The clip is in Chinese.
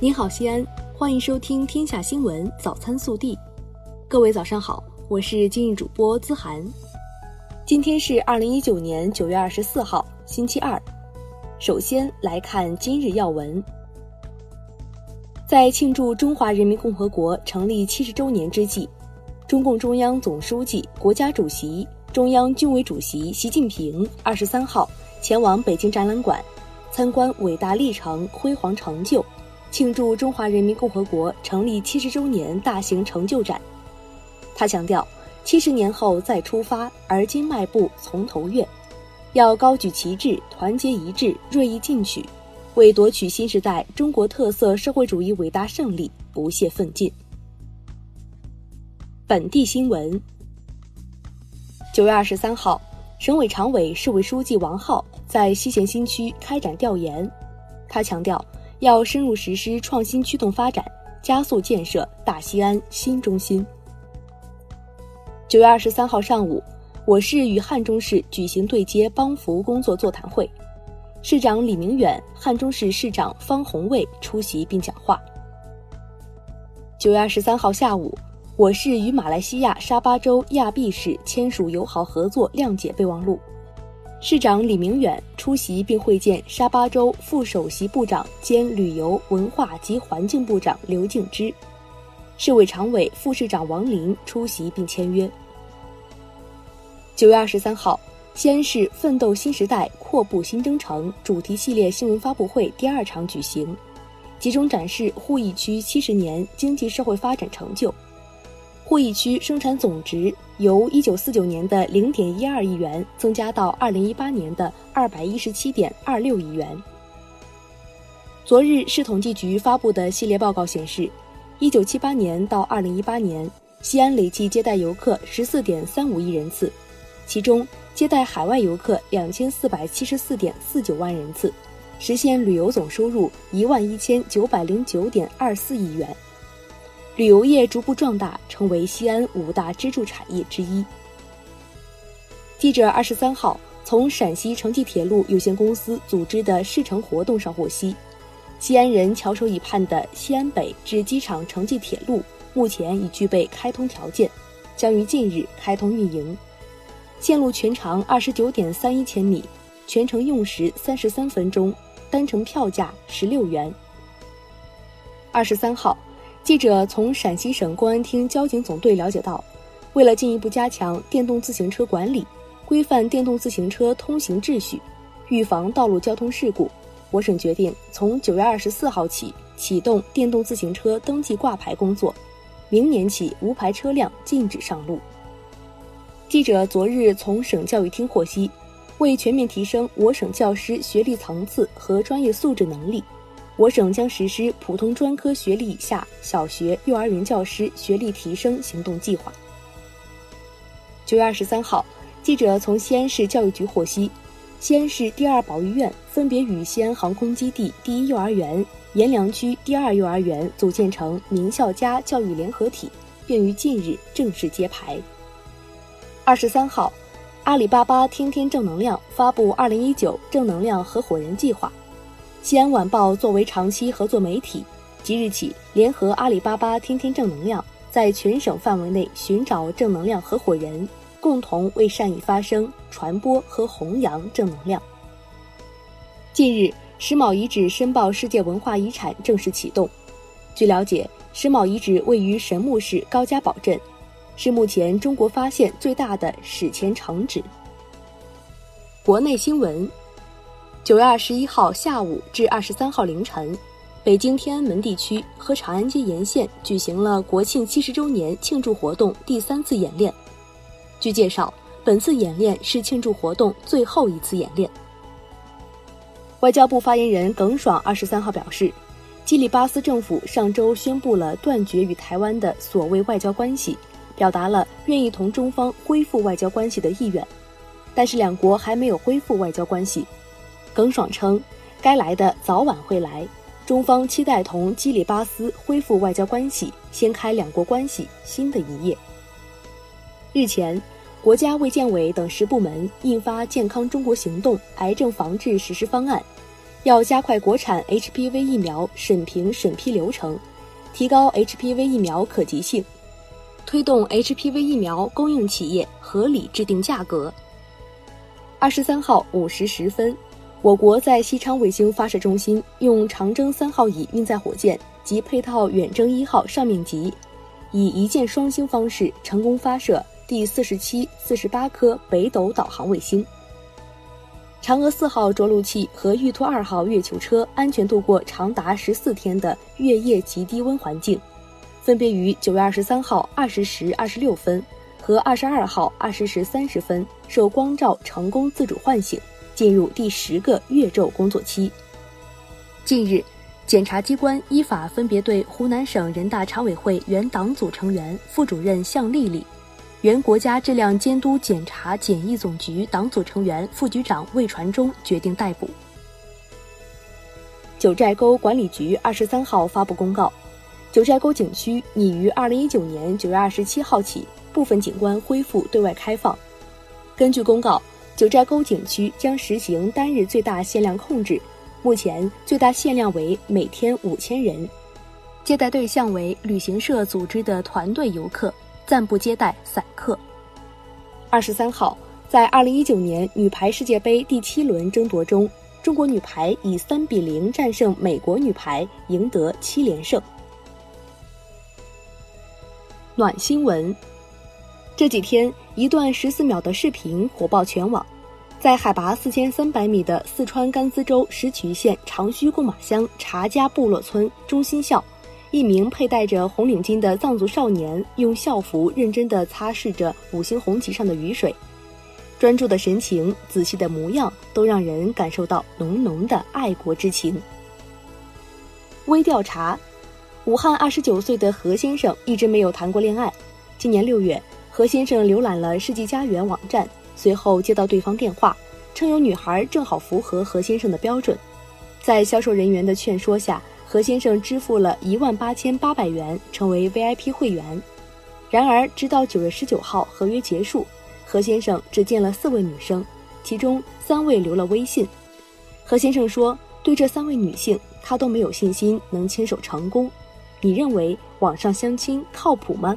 您好，西安，欢迎收听《天下新闻早餐速递》。各位早上好，我是今日主播资涵。今天是二零一九年九月二十四号，星期二。首先来看今日要闻。在庆祝中华人民共和国成立七十周年之际，中共中央总书记、国家主席、中央军委主席习近平二十三号前往北京展览馆。参观伟大历程、辉煌成就，庆祝中华人民共和国成立七十周年大型成就展。他强调，七十年后再出发，而今迈步从头越，要高举旗帜，团结一致，锐意进取，为夺取新时代中国特色社会主义伟大胜利不懈奋进。本地新闻：九月二十三号，省委常委、市委书记王浩。在西咸新区开展调研，他强调要深入实施创新驱动发展，加速建设大西安新中心。九月二十三号上午，我市与汉中市举行对接帮扶工作座谈会，市长李明远、汉中市市长方红卫出席并讲话。九月二十三号下午，我市与马来西亚沙巴州亚庇市签署友好合作谅解备忘录。市长李明远出席并会见沙巴州副首席部长兼旅游文化及环境部长刘敬之，市委常委、副市长王林出席并签约。九月二十三号，西安市“奋斗新时代，阔步新征程”主题系列新闻发布会第二场举行，集中展示鄠邑区七十年经济社会发展成就。鄠邑区生产总值由一九四九年的零点一二亿元增加到二零一八年的二百一十七点二六亿元。昨日市统计局发布的系列报告显示，一九七八年到二零一八年，西安累计接待游客十四点三五亿人次，其中接待海外游客两千四百七十四点四九万人次，实现旅游总收入一万一千九百零九点二四亿元。旅游业逐步壮大，成为西安五大支柱产业之一。记者二十三号从陕西城际铁路有限公司组织的试乘活动上获悉，西安人翘首以盼的西安北至机场城际铁路目前已具备开通条件，将于近日开通运营。线路全长二十九点三一千米，全程用时三十三分钟，单程票价十六元。二十三号。记者从陕西省公安厅交警总队了解到，为了进一步加强电动自行车管理，规范电动自行车通行秩序，预防道路交通事故，我省决定从九月二十四号起启动电动自行车登记挂牌工作，明年起无牌车辆禁止上路。记者昨日从省教育厅获悉，为全面提升我省教师学历层次和专业素质能力。我省将实施普通专科学历以下小学、幼儿园教师学历提升行动计划。九月二十三号，记者从西安市教育局获悉，西安市第二保育院分别与西安航空基地第一幼儿园、阎良区第二幼儿园组建成名校家教育联合体，并于近日正式揭牌。二十三号，阿里巴巴天天正能量发布二零一九正能量合伙人计划。西安晚报作为长期合作媒体，即日起联合阿里巴巴天天正能量，在全省范围内寻找正能量合伙人，共同为善意发声、传播和弘扬正能量。近日，石卯遗址申报世界文化遗产正式启动。据了解，石卯遗址位于神木市高家堡镇，是目前中国发现最大的史前城址。国内新闻。九月二十一号下午至二十三号凌晨，北京天安门地区和长安街沿线举行了国庆七十周年庆祝活动第三次演练。据介绍，本次演练是庆祝活动最后一次演练。外交部发言人耿爽二十三号表示，基里巴斯政府上周宣布了断绝与台湾的所谓外交关系，表达了愿意同中方恢复外交关系的意愿，但是两国还没有恢复外交关系。耿爽称，该来的早晚会来，中方期待同基里巴斯恢复外交关系，掀开两国关系新的一页。日前，国家卫健委等十部门印发《健康中国行动癌症防治实施方案》，要加快国产 HPV 疫苗审评审批流程，提高 HPV 疫苗可及性，推动 HPV 疫苗供应企业合理制定价格。二十三号五时十分，我国在西昌卫星发射中心用长征三号乙运载火箭及配套远征一号上面级，以一箭双星方式成功发射第四十七、四十八颗北斗导航卫星。嫦娥四号着陆器和玉兔二号月球车安全度过长达十四天的月夜极低温环境，分别于九月二十三号二十时二十六分。和二十二号二十时三十分受光照成功自主唤醒，进入第十个月昼工作期。近日，检察机关依法分别对湖南省人大常委会原党组成员、副主任向丽丽，原国家质量监督检查检疫总局党组成员、副局长魏传忠决定逮捕。九寨沟管理局二十三号发布公告，九寨沟景区拟于二零一九年九月二十七号起。部分景观恢复对外开放。根据公告，九寨沟景区将实行单日最大限量控制，目前最大限量为每天五千人，接待对象为旅行社组织的团队游客，暂不接待散客。二十三号，在二零一九年女排世界杯第七轮争夺中，中国女排以三比零战胜美国女排，赢得七连胜。暖新闻。这几天，一段十四秒的视频火爆全网。在海拔四千三百米的四川甘孜州石渠县长须贡马乡查家部落村中心校，一名佩戴着红领巾的藏族少年用校服认真地擦拭着五星红旗上的雨水，专注的神情、仔细的模样，都让人感受到浓浓的爱国之情。微调查：武汉二十九岁的何先生一直没有谈过恋爱，今年六月。何先生浏览了世纪佳缘网站，随后接到对方电话，称有女孩正好符合何先生的标准。在销售人员的劝说下，何先生支付了一万八千八百元，成为 VIP 会员。然而，直到九月十九号合约结束，何先生只见了四位女生，其中三位留了微信。何先生说：“对这三位女性，他都没有信心能牵手成功。”你认为网上相亲靠谱吗？